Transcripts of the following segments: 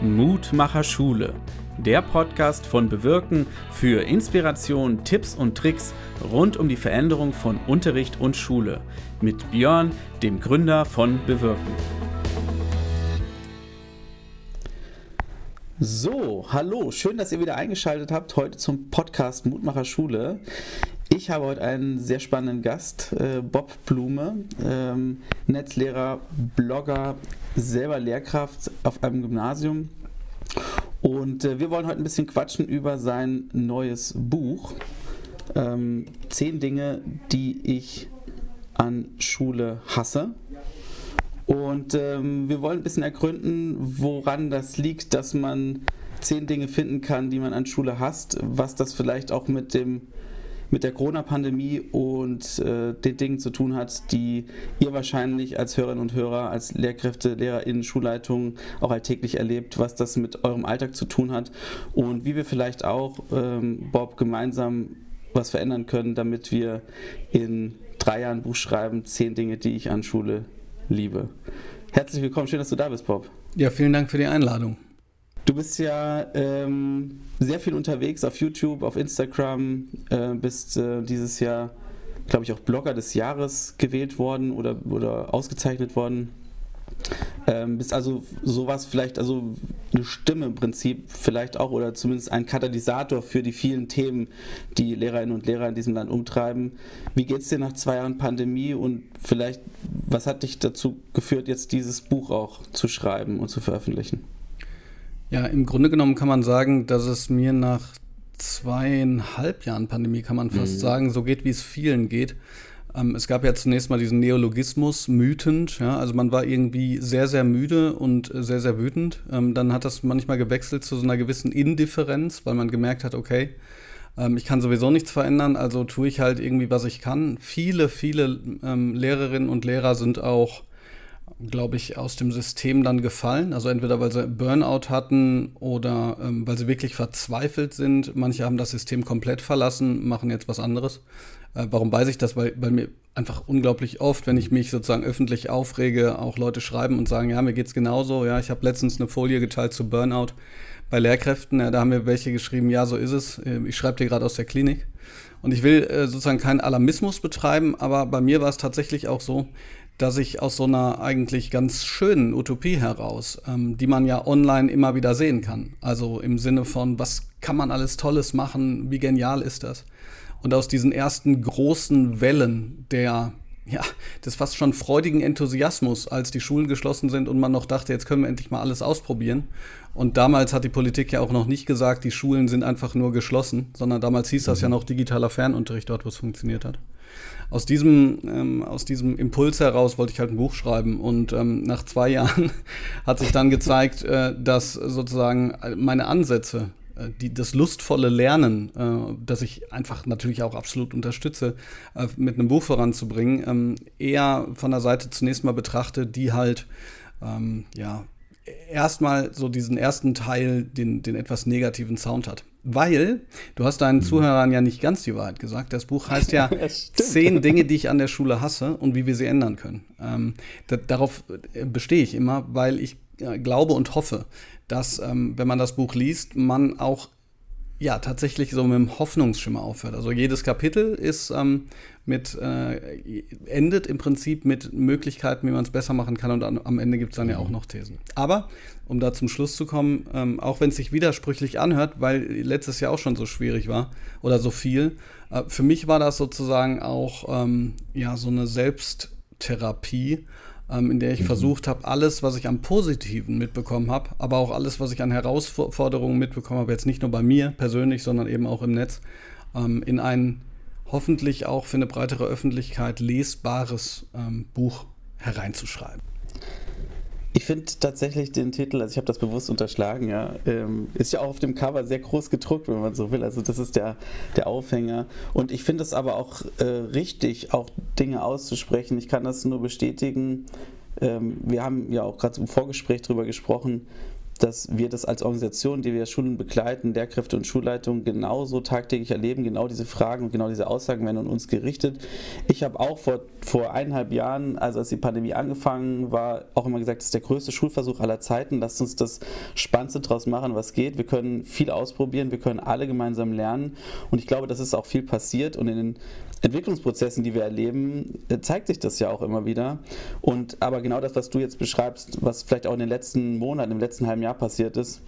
Mutmacher Schule, der Podcast von Bewirken für Inspiration, Tipps und Tricks rund um die Veränderung von Unterricht und Schule mit Björn, dem Gründer von Bewirken. So, hallo, schön, dass ihr wieder eingeschaltet habt heute zum Podcast Mutmacher Schule. Ich habe heute einen sehr spannenden Gast, äh, Bob Blume, ähm, Netzlehrer, Blogger, selber Lehrkraft auf einem Gymnasium. Und äh, wir wollen heute ein bisschen quatschen über sein neues Buch. Ähm, zehn Dinge, die ich an Schule hasse. Und ähm, wir wollen ein bisschen ergründen, woran das liegt, dass man zehn Dinge finden kann, die man an Schule hasst, was das vielleicht auch mit dem mit der Corona-Pandemie und äh, den Dingen zu tun hat, die ihr wahrscheinlich als Hörerinnen und Hörer, als Lehrkräfte, LehrerInnen, Schulleitungen auch alltäglich erlebt, was das mit eurem Alltag zu tun hat und wie wir vielleicht auch, ähm, Bob, gemeinsam was verändern können, damit wir in drei Jahren Buch schreiben, zehn Dinge, die ich an Schule liebe. Herzlich willkommen, schön, dass du da bist, Bob. Ja, vielen Dank für die Einladung. Du bist ja ähm, sehr viel unterwegs auf YouTube, auf Instagram, äh, bist äh, dieses Jahr, glaube ich, auch Blogger des Jahres gewählt worden oder, oder ausgezeichnet worden. Ähm, bist also sowas vielleicht, also eine Stimme im Prinzip vielleicht auch oder zumindest ein Katalysator für die vielen Themen, die Lehrerinnen und Lehrer in diesem Land umtreiben. Wie geht es dir nach zwei Jahren Pandemie und vielleicht, was hat dich dazu geführt, jetzt dieses Buch auch zu schreiben und zu veröffentlichen? Ja, im Grunde genommen kann man sagen, dass es mir nach zweieinhalb Jahren Pandemie, kann man fast mhm. sagen, so geht, wie es vielen geht. Ähm, es gab ja zunächst mal diesen Neologismus, mütend. Ja, also man war irgendwie sehr, sehr müde und sehr, sehr wütend. Ähm, dann hat das manchmal gewechselt zu so einer gewissen Indifferenz, weil man gemerkt hat, okay, ähm, ich kann sowieso nichts verändern, also tue ich halt irgendwie, was ich kann. Viele, viele ähm, Lehrerinnen und Lehrer sind auch glaube ich, aus dem System dann gefallen. Also entweder weil sie Burnout hatten oder ähm, weil sie wirklich verzweifelt sind. Manche haben das System komplett verlassen, machen jetzt was anderes. Äh, warum weiß ich das? Weil, weil mir einfach unglaublich oft, wenn ich mich sozusagen öffentlich aufrege, auch Leute schreiben und sagen, ja, mir geht's genauso. Ja, ich habe letztens eine Folie geteilt zu Burnout bei Lehrkräften. Ja, da haben mir welche geschrieben, ja, so ist es. Äh, ich schreibe dir gerade aus der Klinik. Und ich will äh, sozusagen keinen Alarmismus betreiben, aber bei mir war es tatsächlich auch so, dass ich aus so einer eigentlich ganz schönen Utopie heraus, ähm, die man ja online immer wieder sehen kann, also im Sinne von, was kann man alles Tolles machen, wie genial ist das? Und aus diesen ersten großen Wellen der, ja, des fast schon freudigen Enthusiasmus, als die Schulen geschlossen sind und man noch dachte, jetzt können wir endlich mal alles ausprobieren. Und damals hat die Politik ja auch noch nicht gesagt, die Schulen sind einfach nur geschlossen, sondern damals hieß das ja mhm. noch digitaler Fernunterricht dort, wo es funktioniert hat aus diesem, ähm, aus diesem Impuls heraus wollte ich halt ein Buch schreiben. Und ähm, nach zwei Jahren hat sich dann gezeigt, äh, dass sozusagen meine Ansätze, äh, die, das lustvolle Lernen, äh, das ich einfach natürlich auch absolut unterstütze, äh, mit einem Buch voranzubringen, ähm, eher von der Seite zunächst mal betrachte, die halt ähm, ja erstmal so diesen ersten Teil, den, den etwas negativen Sound hat. Weil, du hast deinen mhm. Zuhörern ja nicht ganz die Wahrheit gesagt. Das Buch heißt ja Zehn Dinge, die ich an der Schule hasse und wie wir sie ändern können. Ähm, da, darauf äh, bestehe ich immer, weil ich äh, glaube und hoffe, dass, ähm, wenn man das Buch liest, man auch ja, tatsächlich so mit einem Hoffnungsschimmer aufhört. Also jedes Kapitel ist ähm, mit, äh, endet im Prinzip mit Möglichkeiten, wie man es besser machen kann und an, am Ende gibt es dann ja auch noch Thesen. Aber, um da zum Schluss zu kommen, ähm, auch wenn es sich widersprüchlich anhört, weil letztes Jahr auch schon so schwierig war oder so viel, äh, für mich war das sozusagen auch ähm, ja, so eine Selbsttherapie, ähm, in der ich mhm. versucht habe, alles, was ich am Positiven mitbekommen habe, aber auch alles, was ich an Herausforderungen mitbekommen habe, jetzt nicht nur bei mir persönlich, sondern eben auch im Netz, ähm, in ein hoffentlich auch für eine breitere Öffentlichkeit lesbares ähm, Buch hereinzuschreiben. Ich finde tatsächlich den Titel, also ich habe das bewusst unterschlagen, ja, ähm, ist ja auch auf dem Cover sehr groß gedruckt, wenn man so will. Also das ist der, der Aufhänger. Und ich finde es aber auch äh, richtig, auch Dinge auszusprechen. Ich kann das nur bestätigen. Ähm, wir haben ja auch gerade im Vorgespräch darüber gesprochen, dass wir das als Organisation, die wir Schulen begleiten, Lehrkräfte und Schulleitungen genauso tagtäglich erleben. Genau diese Fragen und genau diese Aussagen werden an uns gerichtet. Ich habe auch vor, vor eineinhalb Jahren, also als die Pandemie angefangen war, auch immer gesagt, das ist der größte Schulversuch aller Zeiten. Lasst uns das Spannendste draus machen, was geht. Wir können viel ausprobieren, wir können alle gemeinsam lernen. Und ich glaube, das ist auch viel passiert. Und in den Entwicklungsprozessen, die wir erleben, äh, zeigt sich das ja auch immer wieder. Und aber genau das, was du jetzt beschreibst, was vielleicht auch in den letzten Monaten, im letzten halben Jahr passiert ist,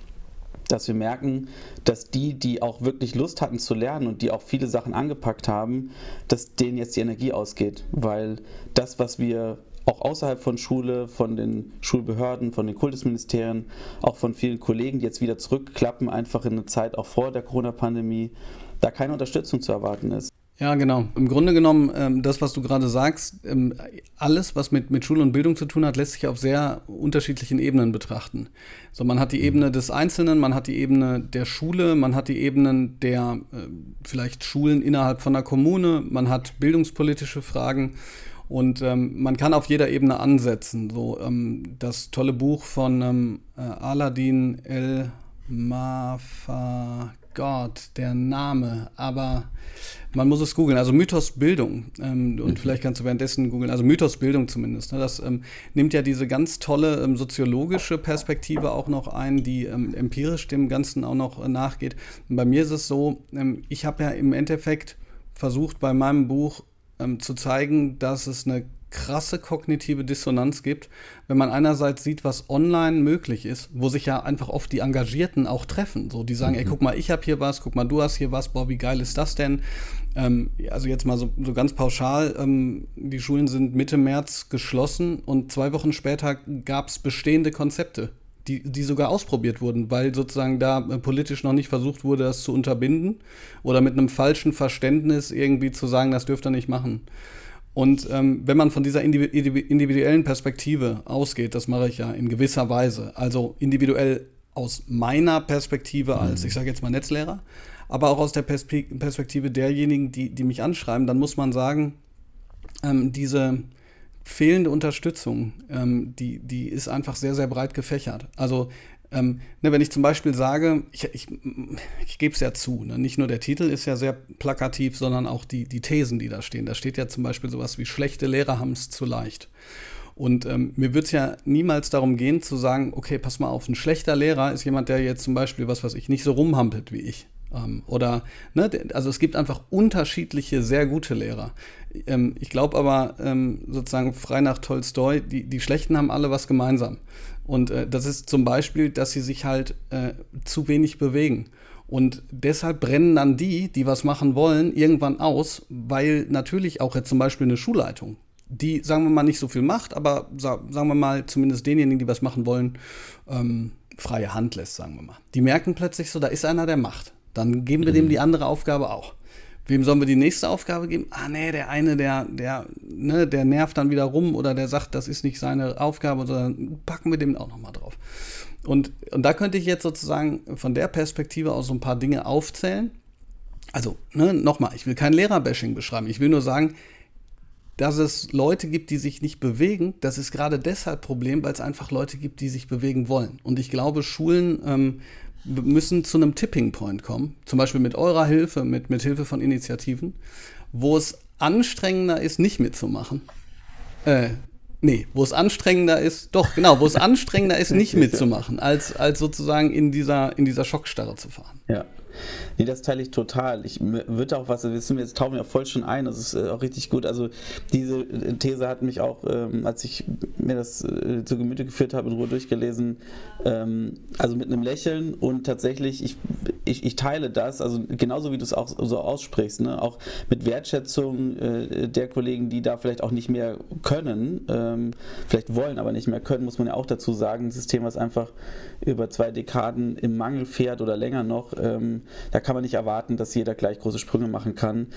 dass wir merken, dass die, die auch wirklich Lust hatten zu lernen und die auch viele Sachen angepackt haben, dass denen jetzt die Energie ausgeht, weil das, was wir auch außerhalb von Schule, von den Schulbehörden, von den Kultusministerien, auch von vielen Kollegen, die jetzt wieder zurückklappen, einfach in eine Zeit auch vor der Corona-Pandemie, da keine Unterstützung zu erwarten ist. Ja, genau. Im Grunde genommen, ähm, das, was du gerade sagst, ähm, alles, was mit, mit Schule und Bildung zu tun hat, lässt sich auf sehr unterschiedlichen Ebenen betrachten. So, man hat die Ebene des Einzelnen, man hat die Ebene der Schule, man hat die Ebenen der äh, vielleicht Schulen innerhalb von der Kommune, man hat bildungspolitische Fragen und ähm, man kann auf jeder Ebene ansetzen. So, ähm, das tolle Buch von ähm, äh, Aladin El Mafa Gott, der Name, aber man muss es googeln. Also Mythos Bildung. Ähm, und mhm. vielleicht kannst du währenddessen googeln. Also Mythos Bildung zumindest. Ne? Das ähm, nimmt ja diese ganz tolle ähm, soziologische Perspektive auch noch ein, die ähm, empirisch dem Ganzen auch noch äh, nachgeht. Und bei mir ist es so, ähm, ich habe ja im Endeffekt versucht, bei meinem Buch ähm, zu zeigen, dass es eine krasse kognitive Dissonanz gibt, wenn man einerseits sieht, was online möglich ist, wo sich ja einfach oft die Engagierten auch treffen. So, die sagen, mhm. ey, guck mal, ich habe hier was, guck mal, du hast hier was, boah, wie geil ist das denn? Ähm, also jetzt mal so, so ganz pauschal, ähm, die Schulen sind Mitte März geschlossen und zwei Wochen später gab es bestehende Konzepte. Die, die sogar ausprobiert wurden, weil sozusagen da äh, politisch noch nicht versucht wurde, das zu unterbinden oder mit einem falschen Verständnis irgendwie zu sagen, das dürft ihr nicht machen. Und ähm, wenn man von dieser individuellen Perspektive ausgeht, das mache ich ja in gewisser Weise, also individuell aus meiner Perspektive als, mhm. ich sage jetzt mal Netzlehrer, aber auch aus der Perspektive derjenigen, die, die mich anschreiben, dann muss man sagen, ähm, diese fehlende Unterstützung, ähm, die, die ist einfach sehr, sehr breit gefächert. Also ähm, ne, wenn ich zum Beispiel sage, ich, ich, ich gebe es ja zu, ne, nicht nur der Titel ist ja sehr plakativ, sondern auch die, die Thesen, die da stehen. Da steht ja zum Beispiel sowas wie schlechte Lehrer haben es zu leicht. Und ähm, mir wird es ja niemals darum gehen zu sagen, okay, pass mal auf, ein schlechter Lehrer ist jemand, der jetzt zum Beispiel, was weiß ich, nicht so rumhampelt wie ich. Ähm, oder, ne, also es gibt einfach unterschiedliche, sehr gute Lehrer. Ähm, ich glaube aber ähm, sozusagen frei nach Tolstoi, die, die Schlechten haben alle was gemeinsam. Und äh, das ist zum Beispiel, dass sie sich halt äh, zu wenig bewegen. Und deshalb brennen dann die, die was machen wollen, irgendwann aus, weil natürlich auch jetzt zum Beispiel eine Schulleitung, die, sagen wir mal, nicht so viel macht, aber sagen wir mal, zumindest denjenigen, die was machen wollen, ähm, freie Hand lässt, sagen wir mal. Die merken plötzlich so, da ist einer, der macht. Dann geben wir mhm. dem die andere Aufgabe auch. Wem sollen wir die nächste Aufgabe geben? Ah, nee, der eine, der, der, ne, der nervt dann wieder rum oder der sagt, das ist nicht seine Aufgabe, sondern packen wir dem auch nochmal drauf. Und, und da könnte ich jetzt sozusagen von der Perspektive aus so ein paar Dinge aufzählen. Also, ne, nochmal, ich will kein Lehrerbashing beschreiben. Ich will nur sagen, dass es Leute gibt, die sich nicht bewegen, das ist gerade deshalb Problem, weil es einfach Leute gibt, die sich bewegen wollen. Und ich glaube, Schulen ähm, müssen zu einem Tipping Point kommen, zum Beispiel mit eurer Hilfe, mit, mit Hilfe von Initiativen, wo es anstrengender ist, nicht mitzumachen. Äh, nee, wo es anstrengender ist, doch, genau, wo es anstrengender ist, nicht mitzumachen, als, als sozusagen in dieser, in dieser Schockstarre zu fahren. Ja. Nee, das teile ich total. Ich würde auch was, jetzt tauchen wir voll schon ein, das ist äh, auch richtig gut. Also diese äh, These hat mich auch, ähm, als ich mir das äh, zu Gemüte geführt habe, in Ruhe durchgelesen, ähm, also mit einem Lächeln und tatsächlich, ich, ich, ich teile das, also genauso wie du es auch so aussprichst, ne? auch mit Wertschätzung äh, der Kollegen, die da vielleicht auch nicht mehr können, ähm, vielleicht wollen, aber nicht mehr können, muss man ja auch dazu sagen, dieses Thema ist einfach über zwei Dekaden im Mangel fährt oder länger noch. Ähm, da kann man nicht erwarten, dass jeder gleich große Sprünge machen kann.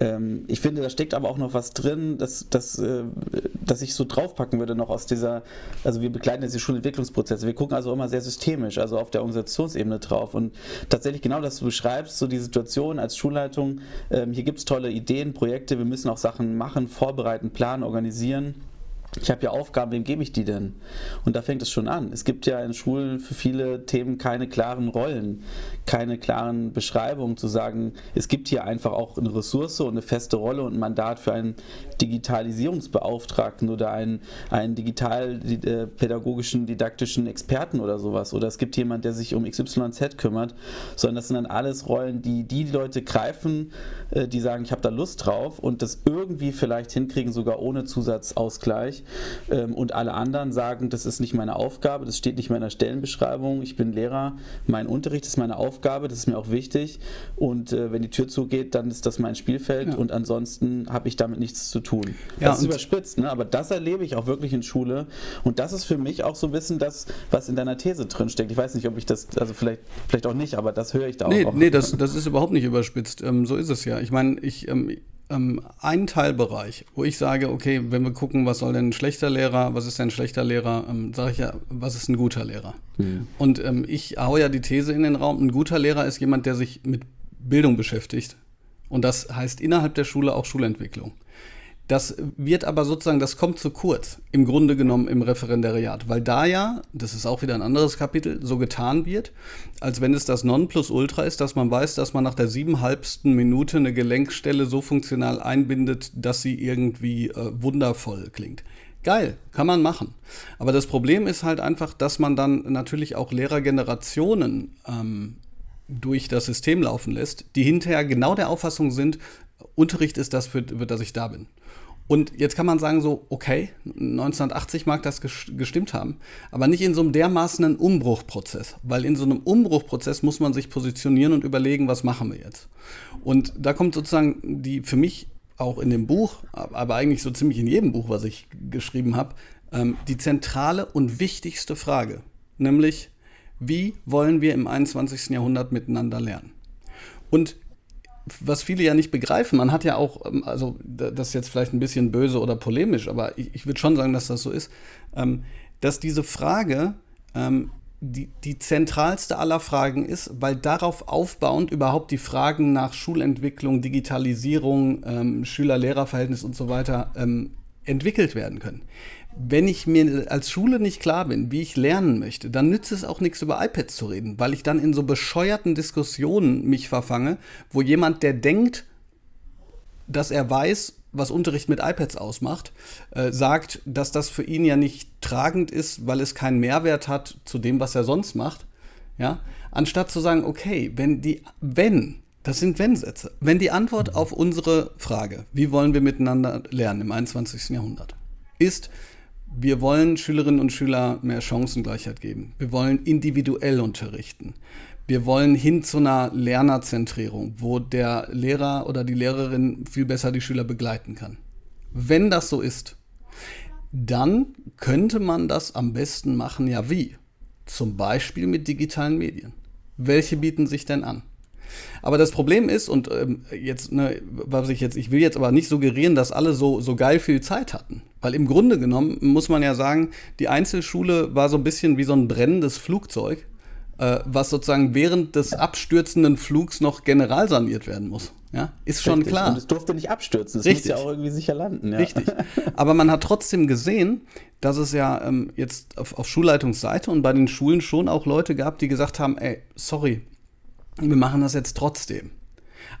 Ähm, ich finde, da steckt aber auch noch was drin, dass, dass, äh, dass ich so draufpacken würde noch aus dieser, also wir begleiten jetzt die Schulentwicklungsprozesse. Wir gucken also immer sehr systemisch, also auf der Organisationsebene drauf. Und tatsächlich genau das du beschreibst, so die Situation als Schulleitung, ähm, hier gibt es tolle Ideen, Projekte, wir müssen auch Sachen machen, vorbereiten, planen, organisieren. Ich habe ja Aufgaben, wem gebe ich die denn? Und da fängt es schon an. Es gibt ja in Schulen für viele Themen keine klaren Rollen, keine klaren Beschreibungen zu sagen, es gibt hier einfach auch eine Ressource und eine feste Rolle und ein Mandat für einen Digitalisierungsbeauftragten oder einen, einen digitalpädagogischen, didaktischen Experten oder sowas. Oder es gibt jemanden, der sich um XYZ kümmert, sondern das sind dann alles Rollen, die die Leute greifen, äh, die sagen, ich habe da Lust drauf und das irgendwie vielleicht hinkriegen, sogar ohne Zusatzausgleich ähm, und alle anderen sagen, das ist nicht meine Aufgabe, das steht nicht in meiner Stellenbeschreibung, ich bin Lehrer, mein Unterricht ist meine Aufgabe, das ist mir auch wichtig und äh, wenn die Tür zugeht, dann ist das mein Spielfeld ja. und ansonsten habe ich damit nichts zu tun. Ja, das ist überspitzt, ne? aber das erlebe ich auch wirklich in Schule und das ist für mich auch so ein bisschen das, was in deiner These drin steckt. Ich weiß nicht, ob ich das, also vielleicht, vielleicht auch nicht, aber das höre ich da nee, auch. Nee, das, das ist überhaupt nicht überspitzt. Ähm, so ist es ja. Ich meine, ich, ähm, ähm, einen Teilbereich, wo ich sage, okay, wenn wir gucken, was soll denn ein schlechter Lehrer, was ist denn ein schlechter Lehrer, ähm, sage ich ja, was ist ein guter Lehrer? Mhm. Und ähm, ich hau ja die These in den Raum, ein guter Lehrer ist jemand, der sich mit Bildung beschäftigt. Und das heißt innerhalb der Schule auch Schulentwicklung. Das wird aber sozusagen, das kommt zu kurz, im Grunde genommen im Referendariat, weil da ja, das ist auch wieder ein anderes Kapitel, so getan wird, als wenn es das Nonplusultra ist, dass man weiß, dass man nach der siebenhalbsten Minute eine Gelenkstelle so funktional einbindet, dass sie irgendwie äh, wundervoll klingt. Geil, kann man machen. Aber das Problem ist halt einfach, dass man dann natürlich auch Lehrergenerationen ähm, durch das System laufen lässt, die hinterher genau der Auffassung sind, Unterricht ist das, für, das ich da bin. Und jetzt kann man sagen so, okay, 1980 mag das gestimmt haben, aber nicht in so einem dermaßenen Umbruchprozess, weil in so einem Umbruchprozess muss man sich positionieren und überlegen, was machen wir jetzt. Und da kommt sozusagen die für mich auch in dem Buch, aber eigentlich so ziemlich in jedem Buch, was ich geschrieben habe, ähm, die zentrale und wichtigste Frage, nämlich wie wollen wir im 21. Jahrhundert miteinander lernen? Und was viele ja nicht begreifen, man hat ja auch, ähm, also das ist jetzt vielleicht ein bisschen böse oder polemisch, aber ich, ich würde schon sagen, dass das so ist, ähm, dass diese Frage ähm, die, die zentralste aller Fragen ist, weil darauf aufbauend überhaupt die Fragen nach Schulentwicklung, Digitalisierung, ähm, Schüler-Lehrer-Verhältnis und so weiter ähm, entwickelt werden können wenn ich mir als Schule nicht klar bin, wie ich lernen möchte, dann nützt es auch nichts über iPads zu reden, weil ich dann in so bescheuerten Diskussionen mich verfange, wo jemand, der denkt, dass er weiß, was Unterricht mit iPads ausmacht, äh, sagt, dass das für ihn ja nicht tragend ist, weil es keinen Mehrwert hat zu dem, was er sonst macht. Ja, anstatt zu sagen, okay, wenn die, wenn, das sind Wenn-Sätze, wenn die Antwort auf unsere Frage, wie wollen wir miteinander lernen im 21. Jahrhundert, ist, wir wollen Schülerinnen und Schülern mehr Chancengleichheit geben. Wir wollen individuell unterrichten. Wir wollen hin zu einer Lernerzentrierung, wo der Lehrer oder die Lehrerin viel besser die Schüler begleiten kann. Wenn das so ist, dann könnte man das am besten machen, ja wie? Zum Beispiel mit digitalen Medien. Welche bieten sich denn an? Aber das Problem ist, und ähm, jetzt, ne, was ich jetzt, ich will jetzt aber nicht suggerieren, dass alle so, so geil viel Zeit hatten. Weil im Grunde genommen muss man ja sagen, die Einzelschule war so ein bisschen wie so ein brennendes Flugzeug, äh, was sozusagen während des abstürzenden Flugs noch generalsaniert werden muss. Ja, ist schon Richtig. klar. Und es durfte nicht abstürzen, es Richtig. muss ja auch irgendwie sicher landen. Ja. Richtig. Aber man hat trotzdem gesehen, dass es ja ähm, jetzt auf, auf Schulleitungsseite und bei den Schulen schon auch Leute gab, die gesagt haben, ey, sorry, wir machen das jetzt trotzdem.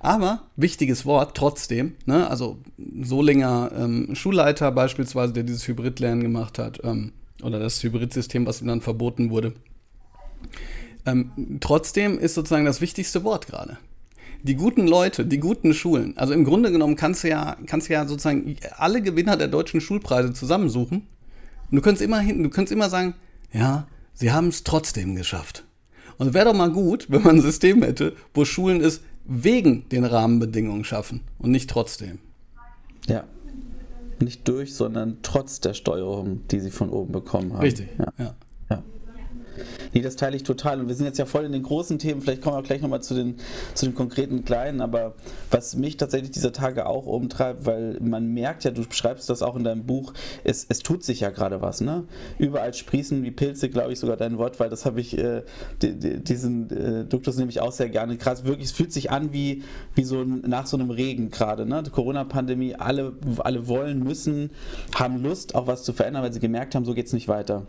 Aber wichtiges Wort, trotzdem, ne? also Solinger ähm, Schulleiter beispielsweise, der dieses Hybridlernen gemacht hat, ähm, oder das Hybridsystem, was ihm dann verboten wurde. Ähm, trotzdem ist sozusagen das wichtigste Wort gerade. Die guten Leute, die guten Schulen, also im Grunde genommen kannst du ja, kannst du ja sozusagen alle Gewinner der deutschen Schulpreise zusammensuchen. Und du könntest immer hinten, du könntest immer sagen, ja, sie haben es trotzdem geschafft. Und es wäre doch mal gut, wenn man ein System hätte, wo Schulen es wegen den Rahmenbedingungen schaffen und nicht trotzdem. Ja. Nicht durch, sondern trotz der Steuerung, die sie von oben bekommen haben. Richtig. Ja. ja. Nee, das teile ich total. Und wir sind jetzt ja voll in den großen Themen. Vielleicht kommen wir auch gleich nochmal zu den, zu den konkreten kleinen. Aber was mich tatsächlich dieser Tage auch umtreibt, weil man merkt ja, du beschreibst das auch in deinem Buch, es, es tut sich ja gerade was. Ne? Überall sprießen wie Pilze, glaube ich, sogar dein Wort, weil das habe ich, äh, diesen äh, Duktus nehme ich auch sehr gerne. Gerade wirklich, es fühlt sich an wie, wie so nach so einem Regen gerade. Ne? Corona-Pandemie, alle, alle wollen, müssen, haben Lust, auch was zu verändern, weil sie gemerkt haben, so geht es nicht weiter.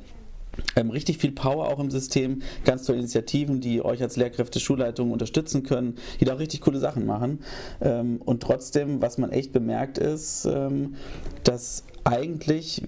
Ähm, richtig viel Power auch im System, ganz tolle Initiativen, die euch als Lehrkräfte, Schulleitungen unterstützen können, die da auch richtig coole Sachen machen. Ähm, und trotzdem, was man echt bemerkt, ist, ähm, dass eigentlich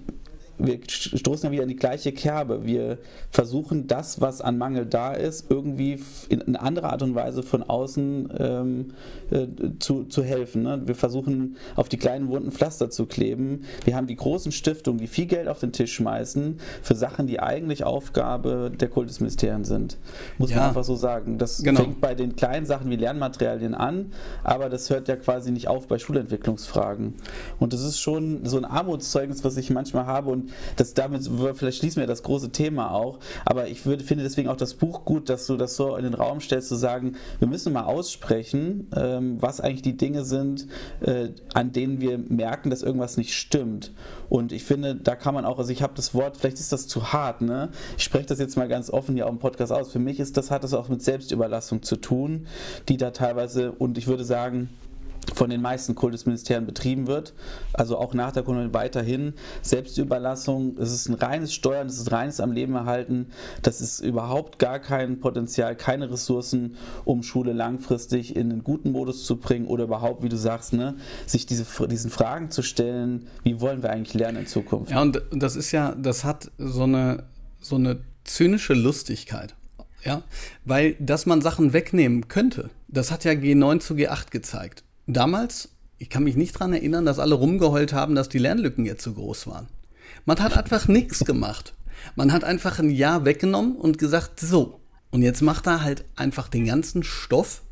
wir stoßen ja wieder in die gleiche Kerbe. Wir versuchen das, was an Mangel da ist, irgendwie in, in anderer Art und Weise von außen ähm, äh, zu, zu helfen. Ne? Wir versuchen auf die kleinen wunden Pflaster zu kleben. Wir haben die großen Stiftungen, die viel Geld auf den Tisch schmeißen für Sachen, die eigentlich Aufgabe der Kultusministerien sind. Muss ja, man einfach so sagen. Das genau. fängt bei den kleinen Sachen wie Lernmaterialien an, aber das hört ja quasi nicht auf bei Schulentwicklungsfragen. Und das ist schon so ein Armutszeugnis, was ich manchmal habe und das damit, vielleicht schließen wir das große Thema auch, aber ich würde, finde deswegen auch das Buch gut, dass du das so in den Raum stellst, zu sagen, wir müssen mal aussprechen, ähm, was eigentlich die Dinge sind, äh, an denen wir merken, dass irgendwas nicht stimmt. Und ich finde, da kann man auch, also ich habe das Wort, vielleicht ist das zu hart, ne? Ich spreche das jetzt mal ganz offen hier auf dem Podcast aus. Für mich ist das, hat das auch mit Selbstüberlassung zu tun, die da teilweise, und ich würde sagen, von den meisten Kultusministerien betrieben wird. Also auch nach der Corona weiterhin Selbstüberlassung. Es ist ein reines Steuern, es ist reines am Leben erhalten. Das ist überhaupt gar kein Potenzial, keine Ressourcen, um Schule langfristig in einen guten Modus zu bringen oder überhaupt, wie du sagst, ne, sich diese, diesen Fragen zu stellen, wie wollen wir eigentlich lernen in Zukunft? Ja, und das ist ja, das hat so eine, so eine zynische Lustigkeit. Ja, weil, dass man Sachen wegnehmen könnte, das hat ja G9 zu G8 gezeigt damals, ich kann mich nicht daran erinnern, dass alle rumgeheult haben, dass die Lernlücken jetzt so groß waren. Man hat einfach nichts gemacht. Man hat einfach ein Jahr weggenommen und gesagt, so, und jetzt macht er halt einfach den ganzen Stoff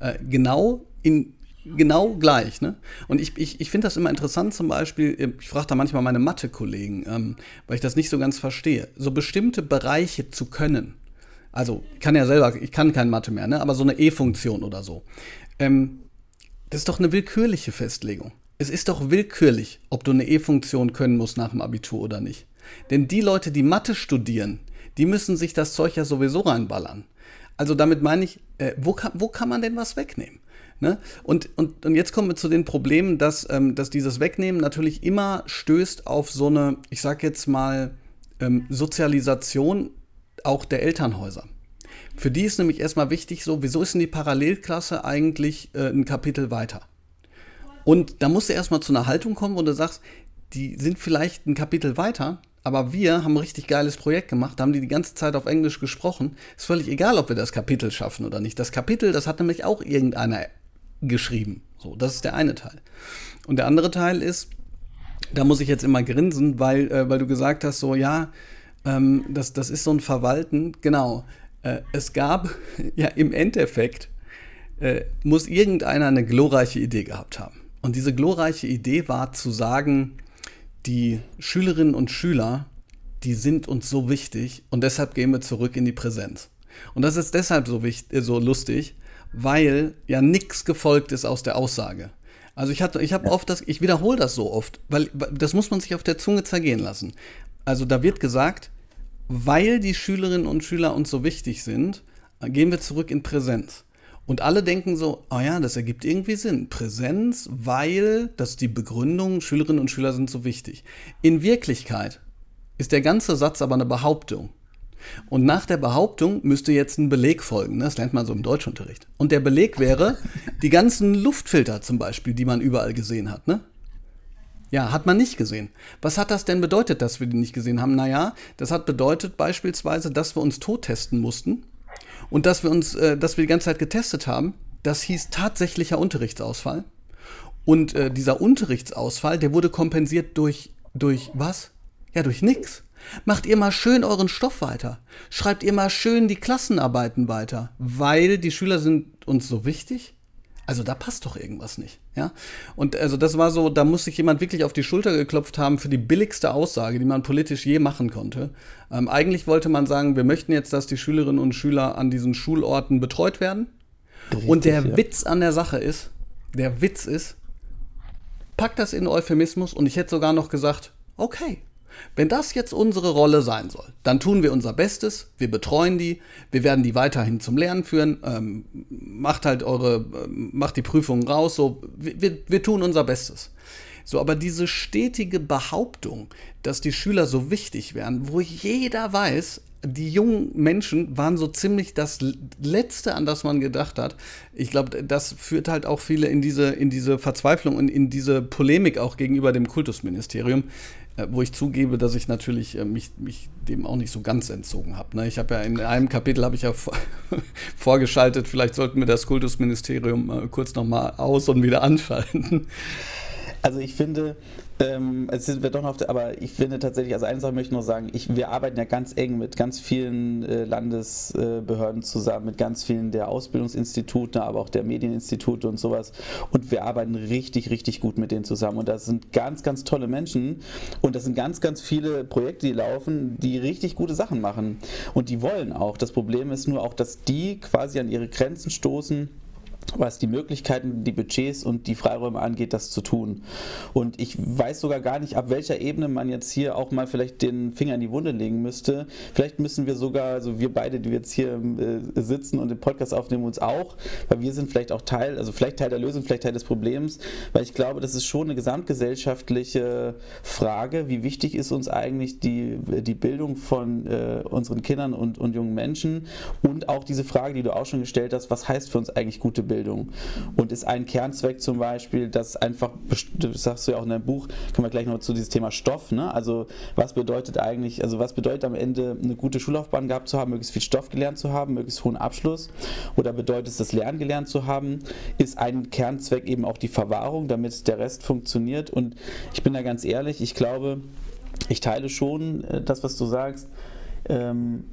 äh, genau in genau gleich. Ne? Und ich, ich, ich finde das immer interessant, zum Beispiel, ich frage da manchmal meine Mathe-Kollegen, ähm, weil ich das nicht so ganz verstehe, so bestimmte Bereiche zu können. Also, ich kann ja selber, ich kann kein Mathe mehr, ne? aber so eine E-Funktion oder so. Ähm, das ist doch eine willkürliche Festlegung. Es ist doch willkürlich, ob du eine E-Funktion können musst nach dem Abitur oder nicht. Denn die Leute, die Mathe studieren, die müssen sich das Zeug ja sowieso reinballern. Also damit meine ich, äh, wo, kann, wo kann man denn was wegnehmen? Ne? Und, und, und jetzt kommen wir zu den Problemen, dass, ähm, dass dieses Wegnehmen natürlich immer stößt auf so eine, ich sag jetzt mal, ähm, Sozialisation auch der Elternhäuser. Für die ist nämlich erstmal wichtig, so, wieso ist denn die Parallelklasse eigentlich äh, ein Kapitel weiter? Und da musst du erstmal zu einer Haltung kommen, wo du sagst, die sind vielleicht ein Kapitel weiter, aber wir haben ein richtig geiles Projekt gemacht, da haben die die ganze Zeit auf Englisch gesprochen. Ist völlig egal, ob wir das Kapitel schaffen oder nicht. Das Kapitel, das hat nämlich auch irgendeiner geschrieben. So, das ist der eine Teil. Und der andere Teil ist, da muss ich jetzt immer grinsen, weil, äh, weil du gesagt hast, so, ja, ähm, das, das ist so ein Verwalten. Genau. Äh, es gab ja im Endeffekt, äh, muss irgendeiner eine glorreiche Idee gehabt haben. Und diese glorreiche Idee war zu sagen, die Schülerinnen und Schüler, die sind uns so wichtig und deshalb gehen wir zurück in die Präsenz. Und das ist deshalb so, wichtig, äh, so lustig, weil ja nichts gefolgt ist aus der Aussage. Also ich hatte, ich habe oft das, ich wiederhole das so oft, weil das muss man sich auf der Zunge zergehen lassen. Also da wird gesagt, weil die Schülerinnen und Schüler uns so wichtig sind, gehen wir zurück in Präsenz. Und alle denken so, oh ja, das ergibt irgendwie Sinn. Präsenz, weil das ist die Begründung, Schülerinnen und Schüler sind so wichtig. In Wirklichkeit ist der ganze Satz aber eine Behauptung. Und nach der Behauptung müsste jetzt ein Beleg folgen. Ne? Das lernt man so im Deutschunterricht. Und der Beleg wäre die ganzen Luftfilter zum Beispiel, die man überall gesehen hat. Ne? Ja, hat man nicht gesehen. Was hat das denn bedeutet, dass wir die nicht gesehen haben? Naja, das hat bedeutet beispielsweise, dass wir uns tot testen mussten und dass wir uns, äh, dass wir die ganze Zeit getestet haben. Das hieß tatsächlicher Unterrichtsausfall. Und äh, dieser Unterrichtsausfall, der wurde kompensiert durch, durch was? Ja, durch nichts. Macht ihr mal schön euren Stoff weiter. Schreibt ihr mal schön die Klassenarbeiten weiter, weil die Schüler sind uns so wichtig. Also da passt doch irgendwas nicht, ja. Und also das war so, da muss sich jemand wirklich auf die Schulter geklopft haben für die billigste Aussage, die man politisch je machen konnte. Ähm, eigentlich wollte man sagen, wir möchten jetzt, dass die Schülerinnen und Schüler an diesen Schulorten betreut werden. Richtig, und der ja. Witz an der Sache ist, der Witz ist, pack das in Euphemismus und ich hätte sogar noch gesagt, okay, wenn das jetzt unsere Rolle sein soll, dann tun wir unser Bestes, wir betreuen die, wir werden die weiterhin zum Lernen führen, ähm, macht halt eure, äh, macht die Prüfungen raus, so, wir, wir tun unser Bestes. So, aber diese stetige Behauptung, dass die Schüler so wichtig wären, wo jeder weiß, die jungen Menschen waren so ziemlich das Letzte, an das man gedacht hat. Ich glaube, das führt halt auch viele in diese, in diese Verzweiflung und in diese Polemik auch gegenüber dem Kultusministerium, wo ich zugebe, dass ich natürlich äh, mich, mich dem auch nicht so ganz entzogen habe. Ne? Ich habe ja in einem Kapitel habe ich ja vorgeschaltet, vielleicht sollten wir das Kultusministerium äh, kurz nochmal aus und wieder anschalten. Also ich finde, ähm, es sind wir doch noch der, aber ich finde tatsächlich, also eine Sache möchte ich nur sagen, ich, wir arbeiten ja ganz eng mit ganz vielen äh, Landesbehörden zusammen, mit ganz vielen der Ausbildungsinstitute, aber auch der Medieninstitute und sowas. Und wir arbeiten richtig, richtig gut mit denen zusammen. Und das sind ganz, ganz tolle Menschen. Und das sind ganz, ganz viele Projekte, die laufen, die richtig gute Sachen machen. Und die wollen auch. Das Problem ist nur auch, dass die quasi an ihre Grenzen stoßen was die Möglichkeiten, die Budgets und die Freiräume angeht, das zu tun. Und ich weiß sogar gar nicht, ab welcher Ebene man jetzt hier auch mal vielleicht den Finger in die Wunde legen müsste. Vielleicht müssen wir sogar, also wir beide, die jetzt hier äh, sitzen und den Podcast aufnehmen, uns auch, weil wir sind vielleicht auch Teil, also vielleicht Teil der Lösung, vielleicht Teil des Problems, weil ich glaube, das ist schon eine gesamtgesellschaftliche Frage, wie wichtig ist uns eigentlich die, die Bildung von äh, unseren Kindern und, und jungen Menschen und auch diese Frage, die du auch schon gestellt hast, was heißt für uns eigentlich gute Bildung? Bildung. Und ist ein Kernzweck zum Beispiel, dass einfach, das sagst du ja auch in deinem Buch, kommen wir gleich noch zu diesem Thema Stoff, ne? Also was bedeutet eigentlich, also was bedeutet am Ende eine gute Schullaufbahn gehabt zu haben, möglichst viel Stoff gelernt zu haben, möglichst hohen Abschluss? Oder bedeutet es, das Lernen gelernt zu haben? Ist ein Kernzweck eben auch die Verwahrung, damit der Rest funktioniert? Und ich bin da ganz ehrlich, ich glaube, ich teile schon äh, das, was du sagst. Ähm,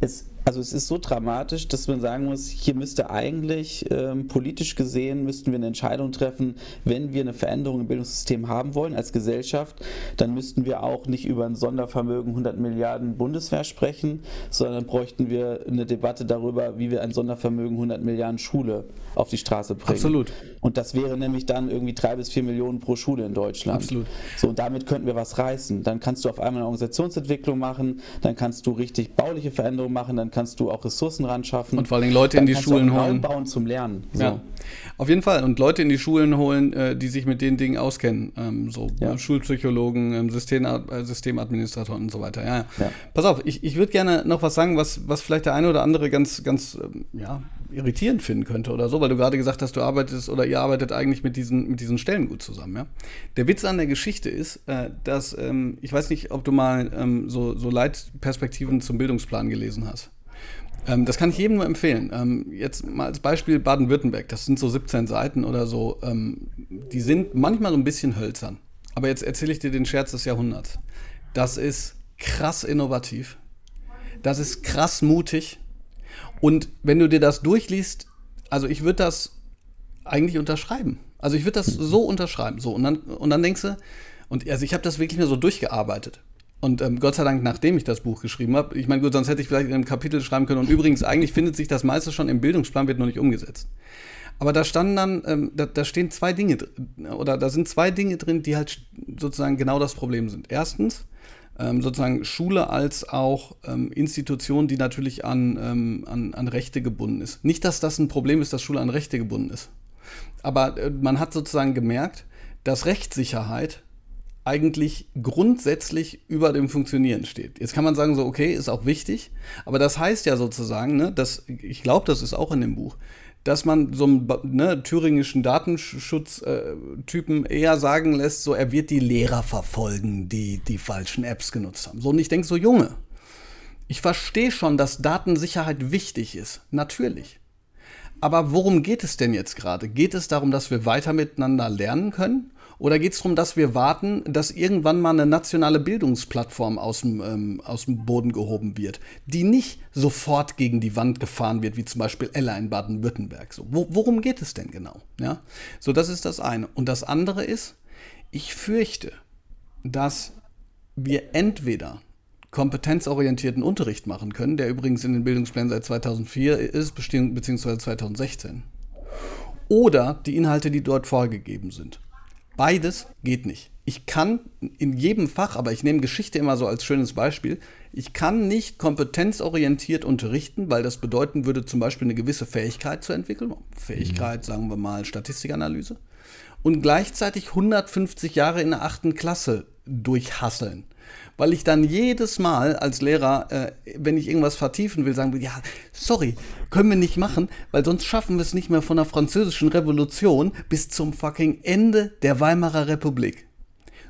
es also es ist so dramatisch, dass man sagen muss, hier müsste eigentlich ähm, politisch gesehen, müssten wir eine Entscheidung treffen, wenn wir eine Veränderung im Bildungssystem haben wollen als Gesellschaft, dann müssten wir auch nicht über ein Sondervermögen 100 Milliarden Bundeswehr sprechen, sondern bräuchten wir eine Debatte darüber, wie wir ein Sondervermögen 100 Milliarden Schule auf die Straße bringen. Absolut. Und das wäre nämlich dann irgendwie drei bis vier Millionen pro Schule in Deutschland. Absolut. So, und damit könnten wir was reißen. Dann kannst du auf einmal eine Organisationsentwicklung machen, dann kannst du richtig bauliche Veränderungen machen, dann kannst du auch Ressourcen ran schaffen. Und vor allem Leute in die Schulen holen. bauen zum Lernen. So. Ja. Auf jeden Fall. Und Leute in die Schulen holen, äh, die sich mit den Dingen auskennen. Ähm, so ja. Schulpsychologen, ähm, System, äh, Systemadministratoren und so weiter. Ja, ja. Pass auf, ich, ich würde gerne noch was sagen, was, was vielleicht der eine oder andere ganz, ganz ähm, ja, irritierend finden könnte oder so, weil du gerade gesagt hast, du arbeitest oder ihr arbeitet eigentlich mit diesen, mit diesen Stellen gut zusammen. Ja? Der Witz an der Geschichte ist, äh, dass ähm, ich weiß nicht, ob du mal ähm, so, so Leitperspektiven zum Bildungsplan gelesen hast. Ähm, das kann ich jedem nur empfehlen. Jetzt mal als Beispiel Baden-Württemberg. Das sind so 17 Seiten oder so. Die sind manchmal so ein bisschen hölzern. Aber jetzt erzähle ich dir den Scherz des Jahrhunderts. Das ist krass innovativ. Das ist krass mutig. Und wenn du dir das durchliest, also ich würde das eigentlich unterschreiben. Also ich würde das so unterschreiben. So, und dann, und dann denkst du, und also ich habe das wirklich nur so durchgearbeitet. Und ähm, Gott sei Dank, nachdem ich das Buch geschrieben habe, ich meine, gut, sonst hätte ich vielleicht in einem Kapitel schreiben können. Und übrigens, eigentlich findet sich das meiste schon im Bildungsplan, wird noch nicht umgesetzt. Aber da standen dann, ähm, da, da, stehen zwei Dinge drin, oder da sind zwei Dinge drin, die halt sozusagen genau das Problem sind. Erstens, ähm, sozusagen Schule als auch ähm, Institution, die natürlich an, ähm, an, an Rechte gebunden ist. Nicht, dass das ein Problem ist, dass Schule an Rechte gebunden ist. Aber äh, man hat sozusagen gemerkt, dass Rechtssicherheit eigentlich grundsätzlich über dem Funktionieren steht. Jetzt kann man sagen, so, okay, ist auch wichtig, aber das heißt ja sozusagen, ne, dass, ich glaube, das ist auch in dem Buch, dass man so einen ne, thüringischen Datenschutztypen eher sagen lässt, so, er wird die Lehrer verfolgen, die die falschen Apps genutzt haben. So, und ich denke so, Junge, ich verstehe schon, dass Datensicherheit wichtig ist, natürlich. Aber worum geht es denn jetzt gerade? Geht es darum, dass wir weiter miteinander lernen können? Oder geht es darum, dass wir warten, dass irgendwann mal eine nationale Bildungsplattform aus dem, ähm, aus dem Boden gehoben wird, die nicht sofort gegen die Wand gefahren wird, wie zum Beispiel Ella in Baden-Württemberg? So, wo, worum geht es denn genau? Ja? So, das ist das eine. Und das andere ist, ich fürchte, dass wir entweder kompetenzorientierten Unterricht machen können, der übrigens in den Bildungsplänen seit 2004 ist, beziehungsweise 2016. Oder die Inhalte, die dort vorgegeben sind. Beides geht nicht. Ich kann in jedem Fach, aber ich nehme Geschichte immer so als schönes Beispiel, ich kann nicht kompetenzorientiert unterrichten, weil das bedeuten würde, zum Beispiel eine gewisse Fähigkeit zu entwickeln. Fähigkeit, mhm. sagen wir mal, Statistikanalyse. Und gleichzeitig 150 Jahre in der achten Klasse durchhasseln weil ich dann jedes Mal als Lehrer, äh, wenn ich irgendwas vertiefen will, sagen will, ja, sorry, können wir nicht machen, weil sonst schaffen wir es nicht mehr von der französischen Revolution bis zum fucking Ende der Weimarer Republik.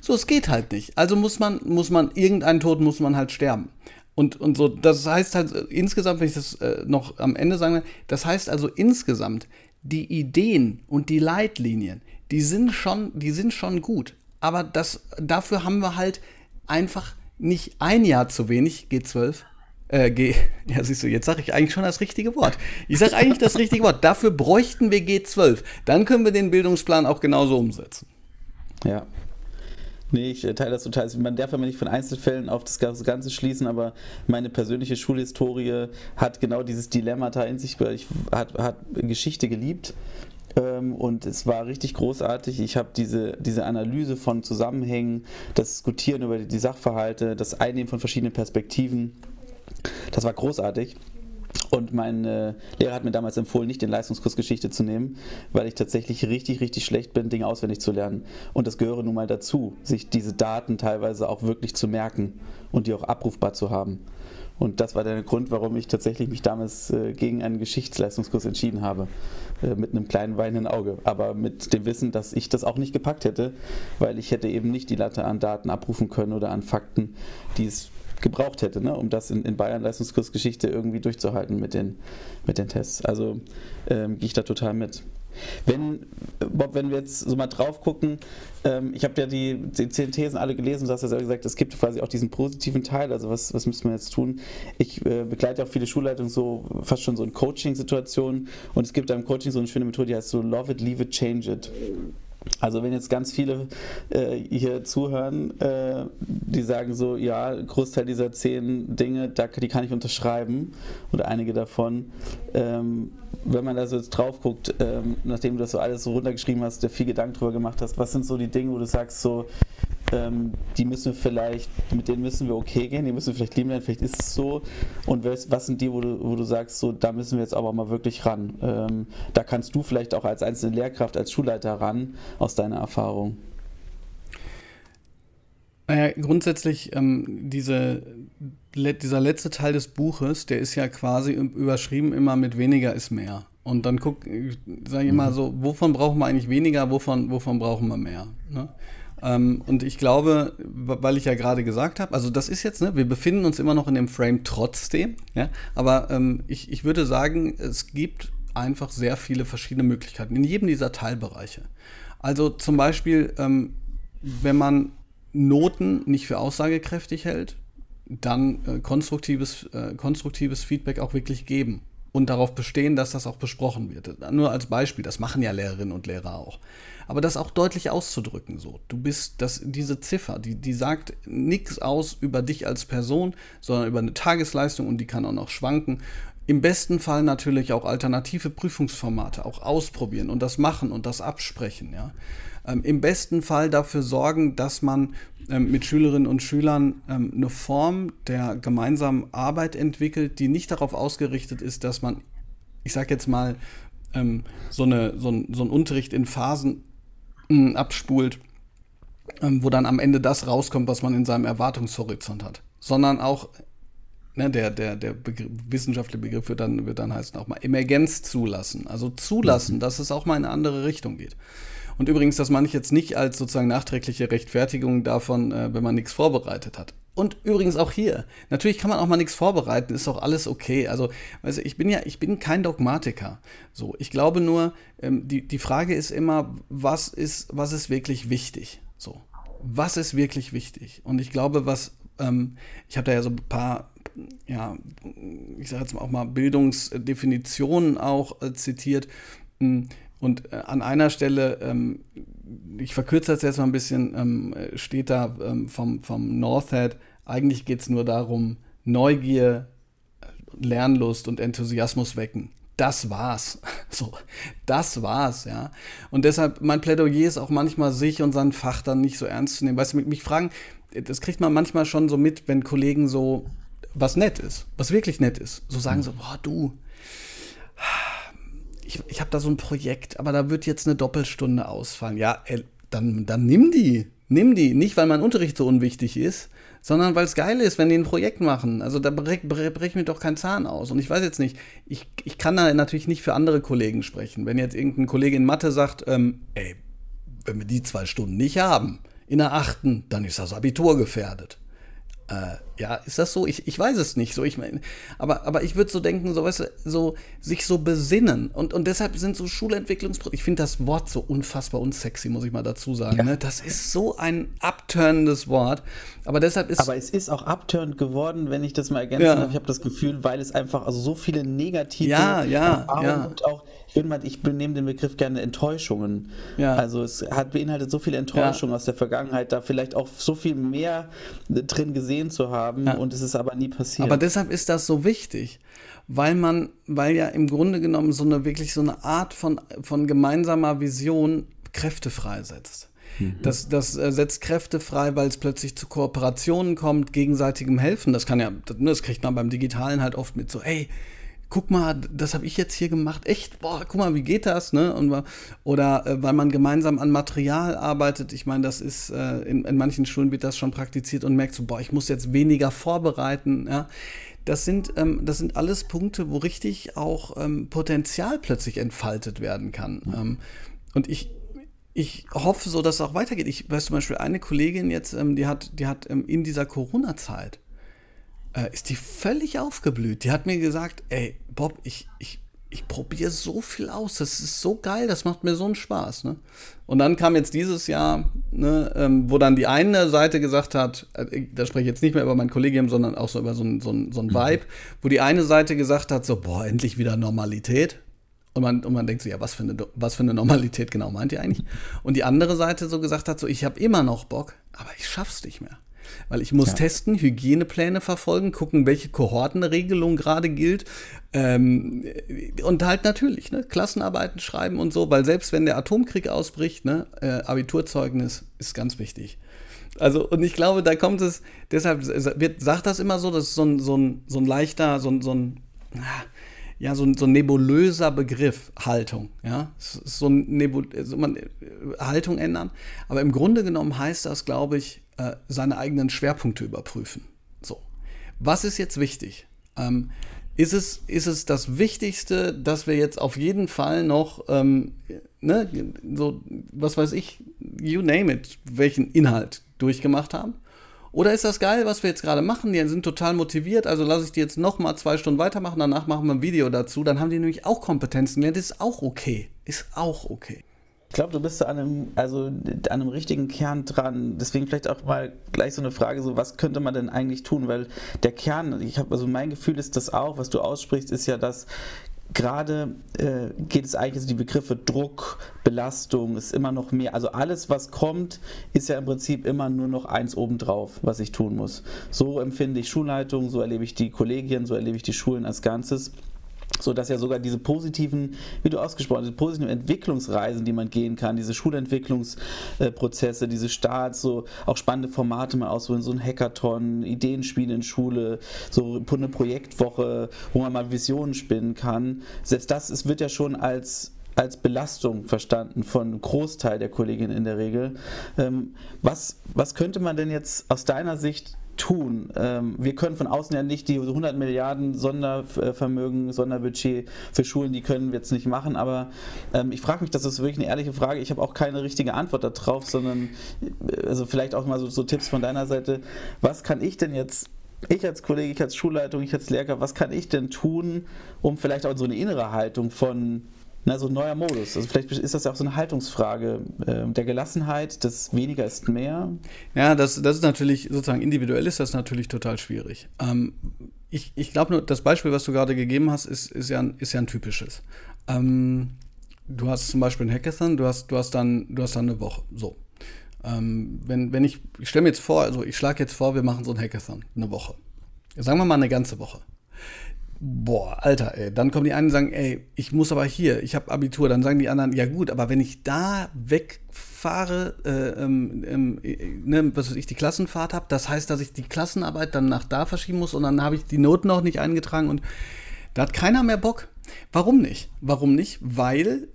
So, es geht halt nicht. Also muss man, muss man, irgendeinen Tod muss man halt sterben. Und, und so, das heißt halt äh, insgesamt, wenn ich das äh, noch am Ende sage, das heißt also insgesamt, die Ideen und die Leitlinien, die sind schon, die sind schon gut. Aber das, dafür haben wir halt einfach nicht ein Jahr zu wenig, G12. Äh, G, ja, siehst du, jetzt sage ich eigentlich schon das richtige Wort. Ich sage eigentlich das richtige Wort. Dafür bräuchten wir G12. Dann können wir den Bildungsplan auch genauso umsetzen. Ja. Nee, ich äh, teile das total. Man darf aber nicht von Einzelfällen auf das Ganze schließen, aber meine persönliche Schulhistorie hat genau dieses Dilemmata in sich. Ich hat, hat Geschichte geliebt und es war richtig großartig. Ich habe diese, diese Analyse von Zusammenhängen, das Diskutieren über die Sachverhalte, das Einnehmen von verschiedenen Perspektiven, das war großartig. Und mein äh, Lehrer hat mir damals empfohlen, nicht den Leistungskurs Geschichte zu nehmen, weil ich tatsächlich richtig, richtig schlecht bin, Dinge auswendig zu lernen. Und das gehöre nun mal dazu, sich diese Daten teilweise auch wirklich zu merken und die auch abrufbar zu haben. Und das war der Grund, warum ich tatsächlich mich damals äh, gegen einen Geschichtsleistungskurs entschieden habe. Äh, mit einem kleinen weinenden Auge. Aber mit dem Wissen, dass ich das auch nicht gepackt hätte, weil ich hätte eben nicht die Latte an Daten abrufen können oder an Fakten, die es gebraucht hätte, ne, um das in, in Bayern Leistungskursgeschichte irgendwie durchzuhalten mit den, mit den Tests. Also ähm, gehe ich da total mit. Wenn, Bob, wenn wir jetzt so mal drauf gucken, ähm, ich habe ja die, die zehn Thesen alle gelesen, du hast ja selber gesagt, es gibt quasi auch diesen positiven Teil, also was, was müssen wir jetzt tun? Ich äh, begleite auch viele Schulleitungen so, fast schon so in Coaching-Situationen und es gibt da im Coaching so eine schöne Methode, die heißt so Love it, leave it, change it. Also wenn jetzt ganz viele äh, hier zuhören, äh, die sagen so, ja, Großteil dieser zehn Dinge, da, die kann ich unterschreiben oder einige davon. Ähm, wenn man da so jetzt drauf guckt, ähm, nachdem du das so alles so runtergeschrieben hast, der viel Gedanken drüber gemacht hast, was sind so die Dinge, wo du sagst so, ähm, die müssen wir vielleicht, mit denen müssen wir okay gehen, die müssen wir vielleicht lieben lernen, vielleicht ist es so. Und was, was sind die, wo du, wo du sagst, so, da müssen wir jetzt aber mal wirklich ran. Ähm, da kannst du vielleicht auch als einzelne Lehrkraft, als Schulleiter ran, aus deiner Erfahrung. Naja, grundsätzlich, ähm, diese, le, dieser letzte Teil des Buches, der ist ja quasi überschrieben immer mit weniger ist mehr. Und dann guck, sage ich immer mhm. so, wovon brauchen wir eigentlich weniger, wovon, wovon brauchen wir mehr? Ne? Ähm, und ich glaube, weil ich ja gerade gesagt habe, also das ist jetzt, ne, wir befinden uns immer noch in dem Frame trotzdem, ja, aber ähm, ich, ich würde sagen, es gibt einfach sehr viele verschiedene Möglichkeiten in jedem dieser Teilbereiche. Also zum Beispiel, ähm, wenn man Noten nicht für aussagekräftig hält, dann äh, konstruktives, äh, konstruktives Feedback auch wirklich geben und darauf bestehen, dass das auch besprochen wird. Nur als Beispiel, das machen ja Lehrerinnen und Lehrer auch aber das auch deutlich auszudrücken. So, du bist das, diese Ziffer, die, die sagt nichts aus über dich als Person, sondern über eine Tagesleistung und die kann auch noch schwanken. Im besten Fall natürlich auch alternative Prüfungsformate auch ausprobieren und das machen und das absprechen. Ja. Ähm, Im besten Fall dafür sorgen, dass man ähm, mit Schülerinnen und Schülern ähm, eine Form der gemeinsamen Arbeit entwickelt, die nicht darauf ausgerichtet ist, dass man, ich sag jetzt mal, ähm, so, eine, so, ein, so ein Unterricht in Phasen mh, abspult, ähm, wo dann am Ende das rauskommt, was man in seinem Erwartungshorizont hat. Sondern auch, ne, der, der, der Begriff, wissenschaftliche Begriff wird dann, wird dann heißen auch mal Emergenz zulassen. Also zulassen, mhm. dass es auch mal in eine andere Richtung geht. Und übrigens, das meine ich jetzt nicht als sozusagen nachträgliche Rechtfertigung davon, äh, wenn man nichts vorbereitet hat. Und übrigens auch hier, natürlich kann man auch mal nichts vorbereiten, ist auch alles okay. Also, du, ich bin ja, ich bin kein Dogmatiker. So, ich glaube nur, ähm, die, die Frage ist immer, was ist, was ist wirklich wichtig? So, was ist wirklich wichtig? Und ich glaube, was, ähm, ich habe da ja so ein paar, ja, ich sage jetzt auch mal Bildungsdefinitionen auch äh, zitiert. Und äh, an einer Stelle, ähm, ich verkürze das jetzt mal ein bisschen, ähm, steht da ähm, vom, vom Northhead, eigentlich geht es nur darum, Neugier, Lernlust und Enthusiasmus wecken. Das war's. So, das war's, ja. Und deshalb, mein Plädoyer ist auch manchmal, sich und sein Fach dann nicht so ernst zu nehmen. Weißt du, mich fragen, das kriegt man manchmal schon so mit, wenn Kollegen so was nett ist, was wirklich nett ist. So sagen so, boah, du, ich, ich habe da so ein Projekt, aber da wird jetzt eine Doppelstunde ausfallen. Ja, ey, dann, dann nimm die. Nimm die. Nicht, weil mein Unterricht so unwichtig ist, sondern weil es geil ist, wenn die ein Projekt machen. Also da breche brech mir doch kein Zahn aus. Und ich weiß jetzt nicht, ich, ich kann da natürlich nicht für andere Kollegen sprechen. Wenn jetzt irgendein Kollege in Mathe sagt, ähm, ey, wenn wir die zwei Stunden nicht haben, in der achten, dann ist das Abitur gefährdet. Äh, ja, ist das so? Ich, ich weiß es nicht. So, ich mein, aber, aber ich würde so denken, so, weißt du, so, sich so besinnen. Und, und deshalb sind so Schulentwicklungsprozesse. Ich finde das Wort so unfassbar unsexy, muss ich mal dazu sagen. Ja. Ne? Das ist so ein abturnendes Wort. Aber deshalb ist. Aber es ist auch abturnend geworden, wenn ich das mal ergänzen ja. darf. Ich habe das Gefühl, weil es einfach also so viele negative ja, ja, Erfahrungen ja. und auch ich bin mal, ich benehme den Begriff gerne Enttäuschungen. Ja. Also es hat beinhaltet so viel Enttäuschung ja. aus der Vergangenheit, da vielleicht auch so viel mehr drin gesehen zu haben ja. und es ist aber nie passiert. Aber deshalb ist das so wichtig, weil man, weil ja im Grunde genommen so eine wirklich so eine Art von, von gemeinsamer Vision Kräfte freisetzt. Mhm. Das, das äh, setzt Kräfte frei, weil es plötzlich zu Kooperationen kommt, gegenseitigem Helfen. Das kann ja, das kriegt man beim Digitalen halt oft mit so, ey, guck mal, das habe ich jetzt hier gemacht, echt, boah, guck mal, wie geht das, ne? Und, oder äh, weil man gemeinsam an Material arbeitet, ich meine, das ist, äh, in, in manchen Schulen wird das schon praktiziert und merkt so, boah, ich muss jetzt weniger vorbereiten, ja. Das sind, ähm, das sind alles Punkte, wo richtig auch ähm, Potenzial plötzlich entfaltet werden kann. Ähm, und ich, ich hoffe so, dass es auch weitergeht. Ich weiß zum Beispiel eine Kollegin jetzt, ähm, die hat, die hat ähm, in dieser Corona-Zeit äh, ist die völlig aufgeblüht. Die hat mir gesagt, ey, Bob, ich, ich, ich probiere so viel aus, das ist so geil, das macht mir so einen Spaß. Ne? Und dann kam jetzt dieses Jahr, ne, ähm, wo dann die eine Seite gesagt hat, äh, da spreche ich jetzt nicht mehr über mein Kollegium, sondern auch so über so ein, so ein, so ein mhm. Vibe, wo die eine Seite gesagt hat, so, boah, endlich wieder Normalität. Und man, und man denkt so, ja, was für, eine, was für eine Normalität genau meint ihr eigentlich? Und die andere Seite so gesagt hat, so, ich habe immer noch Bock, aber ich schaff's nicht mehr. Weil ich muss ja. testen, Hygienepläne verfolgen, gucken, welche Kohortenregelung gerade gilt. Ähm, und halt natürlich, ne, Klassenarbeiten schreiben und so, weil selbst wenn der Atomkrieg ausbricht, ne, äh, Abiturzeugnis ist ganz wichtig. Also, und ich glaube, da kommt es, deshalb wird, sagt das immer so, das ist so ein, so ein, so ein leichter, so ein, so ein, ja, so so ein nebulöser Begriff, Haltung. Ja, so ein Nebul so man, äh, Haltung ändern. Aber im Grunde genommen heißt das, glaube ich, äh, seine eigenen Schwerpunkte überprüfen. So. Was ist jetzt wichtig? Ähm, ist, es, ist es das Wichtigste, dass wir jetzt auf jeden Fall noch, ähm, ne, so, was weiß ich, you name it, welchen Inhalt durchgemacht haben? Oder ist das geil, was wir jetzt gerade machen? Die sind total motiviert, also lasse ich die jetzt noch mal zwei Stunden weitermachen, danach machen wir ein Video dazu. Dann haben die nämlich auch Kompetenzen. Das ist auch okay. Ist auch okay. Ich glaube, du bist an einem, also an einem richtigen Kern dran. Deswegen vielleicht auch mal gleich so eine Frage: so, was könnte man denn eigentlich tun? Weil der Kern, ich habe, also mein Gefühl ist das auch, was du aussprichst, ist ja, dass gerade äh, geht es eigentlich um die Begriffe Druck, Belastung, ist immer noch mehr. Also alles, was kommt, ist ja im Prinzip immer nur noch eins obendrauf, was ich tun muss. So empfinde ich Schulleitung, so erlebe ich die Kollegien, so erlebe ich die Schulen als Ganzes so dass ja sogar diese positiven, wie du ausgesprochen hast, positiven Entwicklungsreisen, die man gehen kann, diese Schulentwicklungsprozesse, diese Starts, so auch spannende Formate mal ausholen, so ein Hackathon, Ideenspiele in Schule, so eine Projektwoche, wo man mal Visionen spinnen kann. Selbst das es wird ja schon als als Belastung verstanden von einem Großteil der Kolleginnen in der Regel. Ähm, was, was könnte man denn jetzt aus deiner Sicht tun? Ähm, wir können von außen ja nicht die 100 Milliarden Sondervermögen, Sonderbudget für Schulen, die können wir jetzt nicht machen, aber ähm, ich frage mich, das ist wirklich eine ehrliche Frage. Ich habe auch keine richtige Antwort darauf, sondern äh, also vielleicht auch mal so, so Tipps von deiner Seite. Was kann ich denn jetzt ich als Kollege, ich als Schulleitung, ich als Lehrer, was kann ich denn tun, um vielleicht auch so eine innere Haltung von na, so ein neuer Modus. Also vielleicht ist das ja auch so eine Haltungsfrage äh, der Gelassenheit, das weniger ist mehr. Ja, das, das ist natürlich, sozusagen individuell ist das natürlich total schwierig. Ähm, ich ich glaube nur, das Beispiel, was du gerade gegeben hast, ist, ist, ja, ein, ist ja ein typisches. Ähm, du hast zum Beispiel ein Hackathon, du hast, du hast, dann, du hast dann eine Woche. So. Ähm, wenn, wenn ich, ich stelle mir jetzt vor, also ich schlage jetzt vor, wir machen so ein Hackathon, eine Woche. Sagen wir mal eine ganze Woche boah, Alter, ey. Dann kommen die einen und sagen, ey, ich muss aber hier, ich habe Abitur. Dann sagen die anderen, ja gut, aber wenn ich da wegfahre, äh, ähm, ähm, ne, was weiß ich, die Klassenfahrt habe, das heißt, dass ich die Klassenarbeit dann nach da verschieben muss und dann habe ich die Noten noch nicht eingetragen und da hat keiner mehr Bock. Warum nicht? Warum nicht? Weil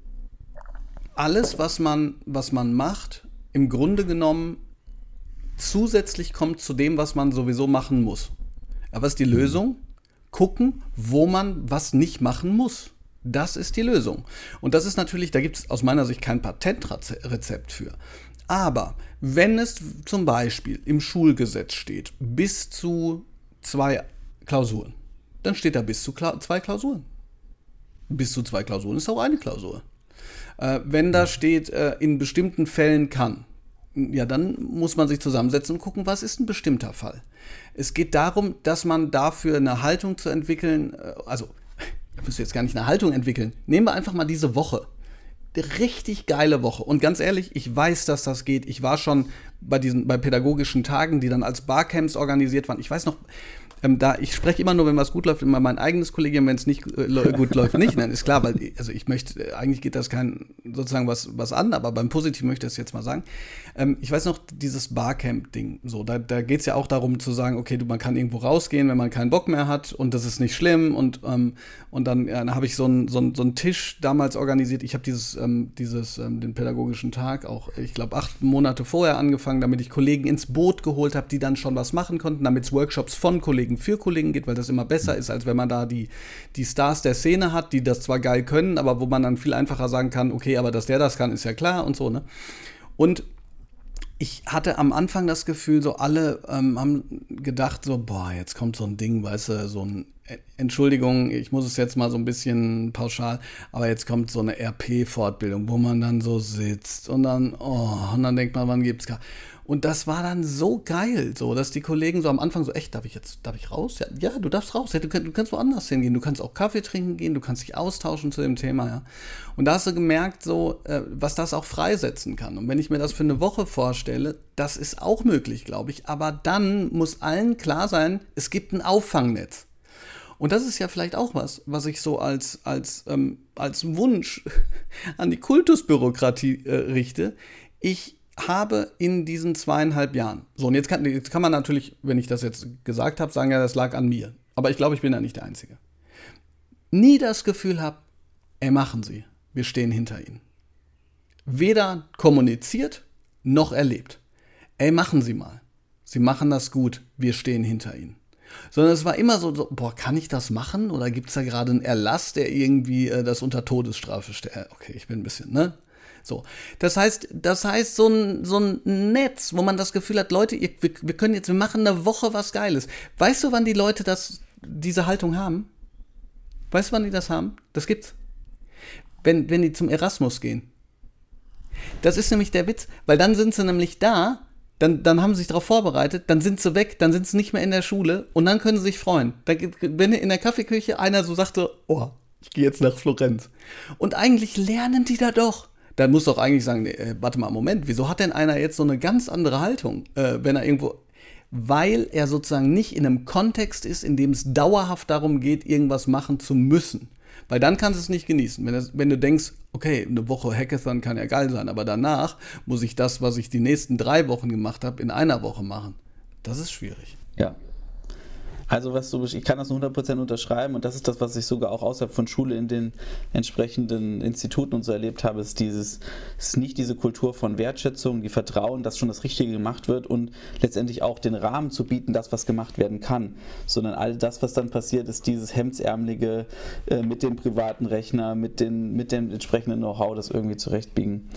alles, was man, was man macht, im Grunde genommen zusätzlich kommt zu dem, was man sowieso machen muss. Aber was ist die Lösung? Gucken, wo man was nicht machen muss. Das ist die Lösung. Und das ist natürlich, da gibt es aus meiner Sicht kein Patentrezept für. Aber wenn es zum Beispiel im Schulgesetz steht, bis zu zwei Klausuren, dann steht da bis zu zwei Klausuren. Bis zu zwei Klausuren ist auch eine Klausur. Äh, wenn da steht, äh, in bestimmten Fällen kann, ja, dann muss man sich zusammensetzen und gucken, was ist ein bestimmter Fall. Es geht darum, dass man dafür eine Haltung zu entwickeln, äh, also, da müsst ihr jetzt gar nicht eine Haltung entwickeln. Nehmen wir einfach mal diese Woche. Richtig geile Woche. Und ganz ehrlich, ich weiß, dass das geht. Ich war schon bei diesen, bei pädagogischen Tagen, die dann als Barcamps organisiert waren. Ich weiß noch, ähm, da ich spreche immer nur, wenn was gut läuft, immer mein eigenes Kollegium, wenn es nicht äh, gut läuft, nicht. Nein, ist klar, weil also ich möchte, äh, eigentlich geht das kein sozusagen was, was an, aber beim Positiven möchte ich das jetzt mal sagen. Ähm, ich weiß noch, dieses Barcamp-Ding, so, da, da geht es ja auch darum zu sagen, okay, du, man kann irgendwo rausgehen, wenn man keinen Bock mehr hat und das ist nicht schlimm und, ähm, und dann, ja, dann habe ich so einen so so Tisch damals organisiert. Ich habe dieses, ähm, dieses ähm, den pädagogischen Tag auch, ich glaube, acht Monate vorher angefangen, damit ich Kollegen ins Boot geholt habe, die dann schon was machen konnten, damit es Workshops von Kollegen Kollegen für Kollegen geht, weil das immer besser ist, als wenn man da die, die Stars der Szene hat, die das zwar geil können, aber wo man dann viel einfacher sagen kann, okay, aber dass der das kann, ist ja klar und so, ne? Und ich hatte am Anfang das Gefühl, so alle ähm, haben gedacht, so, boah, jetzt kommt so ein Ding, weißt du, so ein, äh, Entschuldigung, ich muss es jetzt mal so ein bisschen pauschal, aber jetzt kommt so eine RP-Fortbildung, wo man dann so sitzt und dann, oh, und dann denkt man, wann gibt's gar. Und das war dann so geil, so, dass die Kollegen so am Anfang so, echt, darf ich jetzt, darf ich raus? Ja, ja du darfst raus. Ja, du, du, kannst woanders hingehen. Du kannst auch Kaffee trinken gehen, du kannst dich austauschen zu dem Thema, ja. Und da hast du gemerkt, so, äh, was das auch freisetzen kann. Und wenn ich mir das für eine Woche vorstelle, das ist auch möglich, glaube ich. Aber dann muss allen klar sein, es gibt ein Auffangnetz. Und das ist ja vielleicht auch was, was ich so als, als, ähm, als Wunsch an die Kultusbürokratie äh, richte. Ich habe in diesen zweieinhalb Jahren, so und jetzt kann, jetzt kann man natürlich, wenn ich das jetzt gesagt habe, sagen, ja, das lag an mir. Aber ich glaube, ich bin da nicht der Einzige. Nie das Gefühl habe, ey, machen Sie, wir stehen hinter Ihnen. Weder kommuniziert noch erlebt. Ey, machen Sie mal. Sie machen das gut, wir stehen hinter Ihnen. Sondern es war immer so, so boah, kann ich das machen? Oder gibt es da gerade einen Erlass, der irgendwie äh, das unter Todesstrafe stellt? Okay, ich bin ein bisschen, ne? So. Das heißt, das heißt, so ein, so ein Netz, wo man das Gefühl hat, Leute, ihr, wir, wir können jetzt, wir machen eine Woche was Geiles. Weißt du, wann die Leute das, diese Haltung haben? Weißt du, wann die das haben? Das gibt's. Wenn, wenn die zum Erasmus gehen. Das ist nämlich der Witz, weil dann sind sie nämlich da, dann, dann haben sie sich darauf vorbereitet, dann sind sie weg, dann sind sie nicht mehr in der Schule und dann können sie sich freuen. Da, wenn in der Kaffeeküche einer so sagte, oh, ich gehe jetzt nach Florenz. Und eigentlich lernen die da doch dann muss doch eigentlich sagen, äh, warte mal, Moment, wieso hat denn einer jetzt so eine ganz andere Haltung, äh, wenn er irgendwo, weil er sozusagen nicht in einem Kontext ist, in dem es dauerhaft darum geht, irgendwas machen zu müssen. Weil dann kannst du es nicht genießen. Wenn, das, wenn, du denkst, okay, eine Woche Hackathon kann ja geil sein, aber danach muss ich das, was ich die nächsten drei Wochen gemacht habe, in einer Woche machen. Das ist schwierig. Ja. Also was du, ich kann das nur 100% unterschreiben und das ist das, was ich sogar auch außerhalb von Schule in den entsprechenden Instituten und so erlebt habe, ist dieses, ist nicht diese Kultur von Wertschätzung, die Vertrauen, dass schon das Richtige gemacht wird und letztendlich auch den Rahmen zu bieten, das, was gemacht werden kann, sondern all das, was dann passiert, ist dieses Hemdsärmelige äh, mit dem privaten Rechner, mit, den, mit dem entsprechenden Know-how, das irgendwie zurechtbiegen.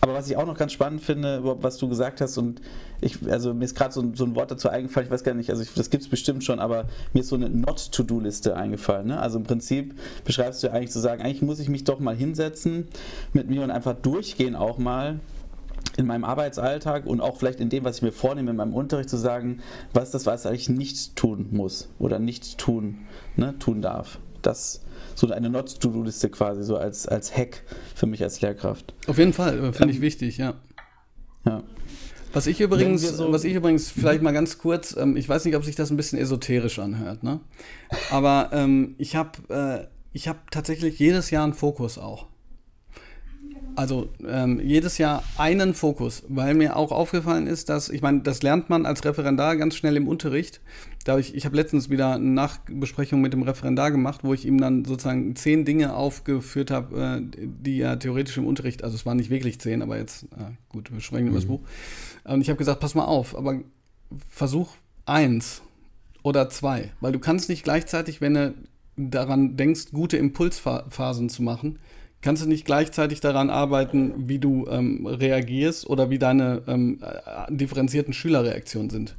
Aber was ich auch noch ganz spannend finde, was du gesagt hast und ich, also mir ist gerade so, so, ein Wort dazu eingefallen, ich weiß gar nicht, also ich, das gibt es bestimmt schon, aber mir ist so eine Not-to-Do-Liste eingefallen. Ne? Also im Prinzip beschreibst du eigentlich zu sagen, eigentlich muss ich mich doch mal hinsetzen mit mir und einfach durchgehen auch mal in meinem Arbeitsalltag und auch vielleicht in dem, was ich mir vornehme, in meinem Unterricht zu sagen, was das, was ich eigentlich nicht tun muss oder nicht tun, ne, tun darf. Das so eine Not-to-Do-Liste quasi, so als, als Hack für mich als Lehrkraft. Auf jeden Fall, finde ähm, ich wichtig, ja. Ja. Was ich übrigens, so was ich übrigens vielleicht mal ganz kurz, ähm, ich weiß nicht, ob sich das ein bisschen esoterisch anhört, ne? Aber ähm, ich habe äh, ich habe tatsächlich jedes Jahr einen Fokus auch. Also ähm, jedes Jahr einen Fokus, weil mir auch aufgefallen ist, dass, ich meine, das lernt man als Referendar ganz schnell im Unterricht. Da ich ich habe letztens wieder eine Nachbesprechung mit dem Referendar gemacht, wo ich ihm dann sozusagen zehn Dinge aufgeführt habe, äh, die er theoretisch im Unterricht, also es waren nicht wirklich zehn, aber jetzt, äh, gut, wir sprechen mhm. über das Buch. Und ich habe gesagt, pass mal auf, aber versuch eins oder zwei, weil du kannst nicht gleichzeitig, wenn du daran denkst, gute Impulsphasen zu machen, kannst du nicht gleichzeitig daran arbeiten, wie du ähm, reagierst oder wie deine ähm, äh, differenzierten Schülerreaktionen sind.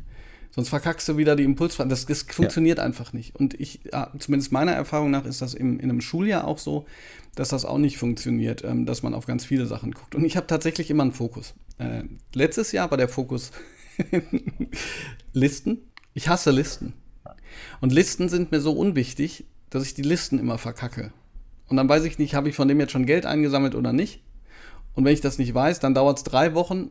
Sonst verkackst du wieder die Impulsphase. Das, das funktioniert ja. einfach nicht. Und ich, zumindest meiner Erfahrung nach, ist das im, in einem Schuljahr auch so, dass das auch nicht funktioniert, ähm, dass man auf ganz viele Sachen guckt. Und ich habe tatsächlich immer einen Fokus. Äh, letztes Jahr war der Fokus Listen. Ich hasse Listen. Und Listen sind mir so unwichtig, dass ich die Listen immer verkacke. Und dann weiß ich nicht, habe ich von dem jetzt schon Geld eingesammelt oder nicht. Und wenn ich das nicht weiß, dann dauert es drei Wochen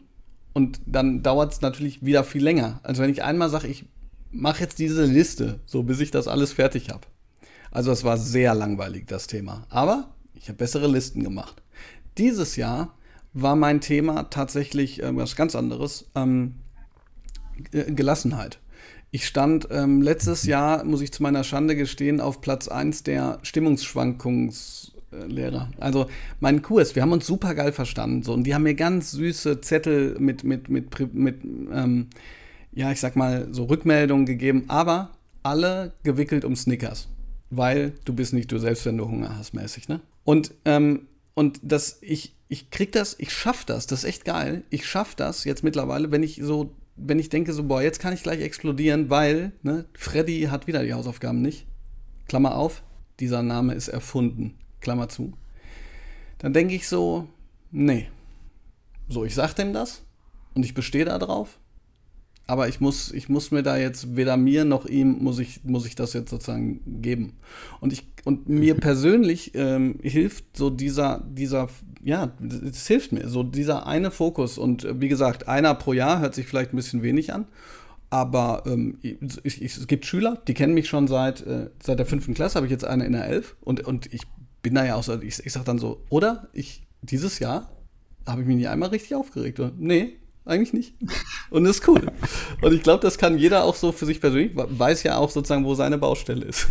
und dann dauert es natürlich wieder viel länger. Also wenn ich einmal sage, ich mache jetzt diese Liste, so bis ich das alles fertig habe. Also es war sehr langweilig, das Thema. Aber ich habe bessere Listen gemacht. Dieses Jahr war mein Thema tatsächlich äh, was ganz anderes. Ähm, Gelassenheit. Ich stand ähm, letztes Jahr, muss ich zu meiner Schande gestehen, auf Platz 1 der Stimmungsschwankungslehrer. Also mein Kurs, wir haben uns super geil verstanden. So, und die haben mir ganz süße Zettel mit, mit, mit, mit ähm, ja, ich sag mal, so Rückmeldungen gegeben, aber alle gewickelt um Snickers. Weil du bist nicht du selbst, wenn du Hunger hast, mäßig, ne? Und, ähm, und das, ich, ich krieg das, ich schaff das, das ist echt geil. Ich schaff das jetzt mittlerweile, wenn ich so wenn ich denke so, boah, jetzt kann ich gleich explodieren, weil ne, Freddy hat wieder die Hausaufgaben nicht. Klammer auf, dieser Name ist erfunden. Klammer zu. Dann denke ich so, nee. So, ich sag dem das und ich bestehe da drauf. Aber ich muss, ich muss mir da jetzt weder mir noch ihm muss ich, muss ich das jetzt sozusagen geben. Und ich und mir persönlich ähm, hilft so dieser dieser ja, es hilft mir so dieser eine Fokus und äh, wie gesagt einer pro Jahr hört sich vielleicht ein bisschen wenig an, aber ähm, ich, ich, es gibt Schüler, die kennen mich schon seit äh, seit der fünften Klasse, habe ich jetzt eine in der elf und und ich bin da ja auch so, ich, ich sag dann so, oder ich dieses Jahr habe ich mich nicht einmal richtig aufgeregt. Oder? Nee, eigentlich nicht. Und das ist cool. Und ich glaube, das kann jeder auch so für sich persönlich, weiß ja auch sozusagen, wo seine Baustelle ist.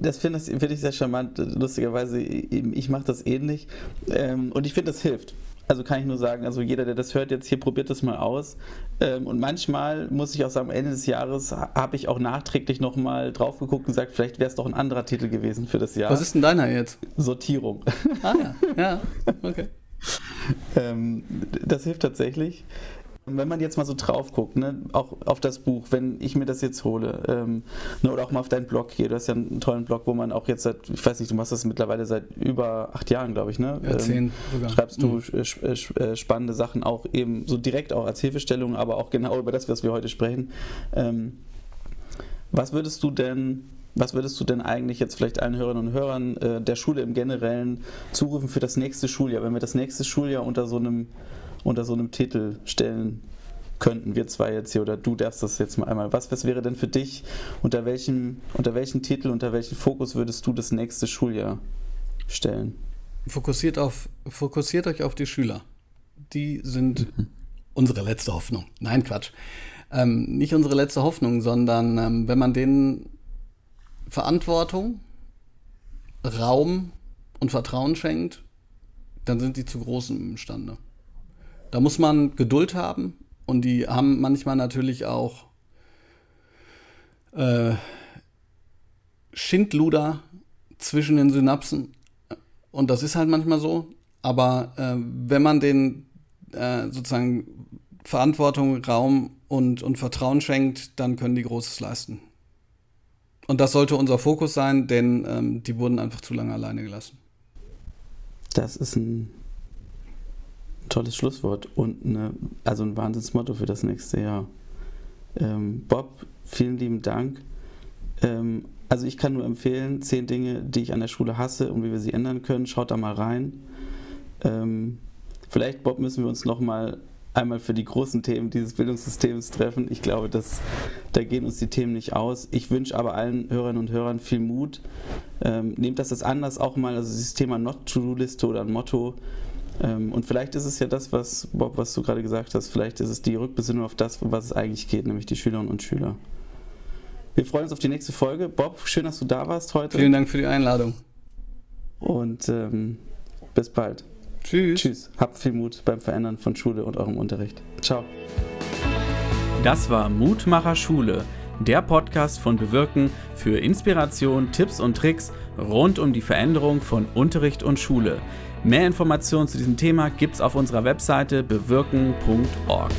Das finde find ich sehr charmant, lustigerweise. Ich mache das ähnlich. Ähm, und ich finde, das hilft. Also kann ich nur sagen, also jeder, der das hört, jetzt hier probiert das mal aus. Ähm, und manchmal muss ich auch sagen, am Ende des Jahres habe ich auch nachträglich nochmal drauf geguckt und gesagt, vielleicht wäre es doch ein anderer Titel gewesen für das Jahr. Was ist denn deiner jetzt? Sortierung. Ah ja, ja, okay. Ähm, das hilft tatsächlich. Wenn man jetzt mal so drauf guckt, ne, auch auf das Buch, wenn ich mir das jetzt hole, ähm, ne, oder auch mal auf deinen Blog hier, du hast ja einen tollen Blog, wo man auch jetzt seit, ich weiß nicht, du machst das mittlerweile seit über acht Jahren, glaube ich, ne? Ja, zehn ähm, sogar. Schreibst du mhm. Äh, äh, spannende Sachen auch eben so direkt auch als Hilfestellung, aber auch genau über das, was wir heute sprechen. Ähm, was würdest du denn was würdest du denn eigentlich jetzt vielleicht allen Hörerinnen und Hörern äh, der Schule im Generellen zurufen für das nächste Schuljahr, wenn wir das nächste Schuljahr unter so einem, unter so einem Titel stellen könnten, wir zwei jetzt hier, oder du darfst das jetzt mal einmal. Was, was wäre denn für dich, unter welchem, unter welchem Titel, unter welchem Fokus würdest du das nächste Schuljahr stellen? Fokussiert, auf, fokussiert euch auf die Schüler. Die sind mhm. unsere letzte Hoffnung. Nein, Quatsch. ähm, nicht unsere letzte Hoffnung, sondern ähm, wenn man denen Verantwortung, Raum und Vertrauen schenkt, dann sind die zu großem imstande. Da muss man Geduld haben und die haben manchmal natürlich auch äh, Schindluder zwischen den Synapsen. Und das ist halt manchmal so. Aber äh, wenn man den äh, sozusagen Verantwortung, Raum und, und Vertrauen schenkt, dann können die Großes leisten. Und das sollte unser Fokus sein, denn ähm, die wurden einfach zu lange alleine gelassen. Das ist ein tolles Schlusswort und eine, also ein Wahnsinnsmotto für das nächste Jahr. Ähm, Bob, vielen lieben Dank. Ähm, also ich kann nur empfehlen, zehn Dinge, die ich an der Schule hasse und wie wir sie ändern können. Schaut da mal rein. Ähm, vielleicht, Bob, müssen wir uns noch mal einmal für die großen Themen dieses Bildungssystems treffen. Ich glaube, dass, da gehen uns die Themen nicht aus. Ich wünsche aber allen Hörerinnen und Hörern viel Mut. Ähm, nehmt das jetzt anders auch mal, also dieses Thema Not-to-Do-Liste oder ein Motto. Ähm, und vielleicht ist es ja das, was Bob, was du gerade gesagt hast, vielleicht ist es die Rückbesinnung auf das, um was es eigentlich geht, nämlich die Schülerinnen und Schüler. Wir freuen uns auf die nächste Folge. Bob, schön, dass du da warst heute. Vielen Dank für die Einladung. Und ähm, bis bald. Tschüss. Tschüss. Habt viel Mut beim Verändern von Schule und eurem Unterricht. Ciao. Das war Mutmacher Schule, der Podcast von Bewirken für Inspiration, Tipps und Tricks rund um die Veränderung von Unterricht und Schule. Mehr Informationen zu diesem Thema gibt's auf unserer Webseite bewirken.org.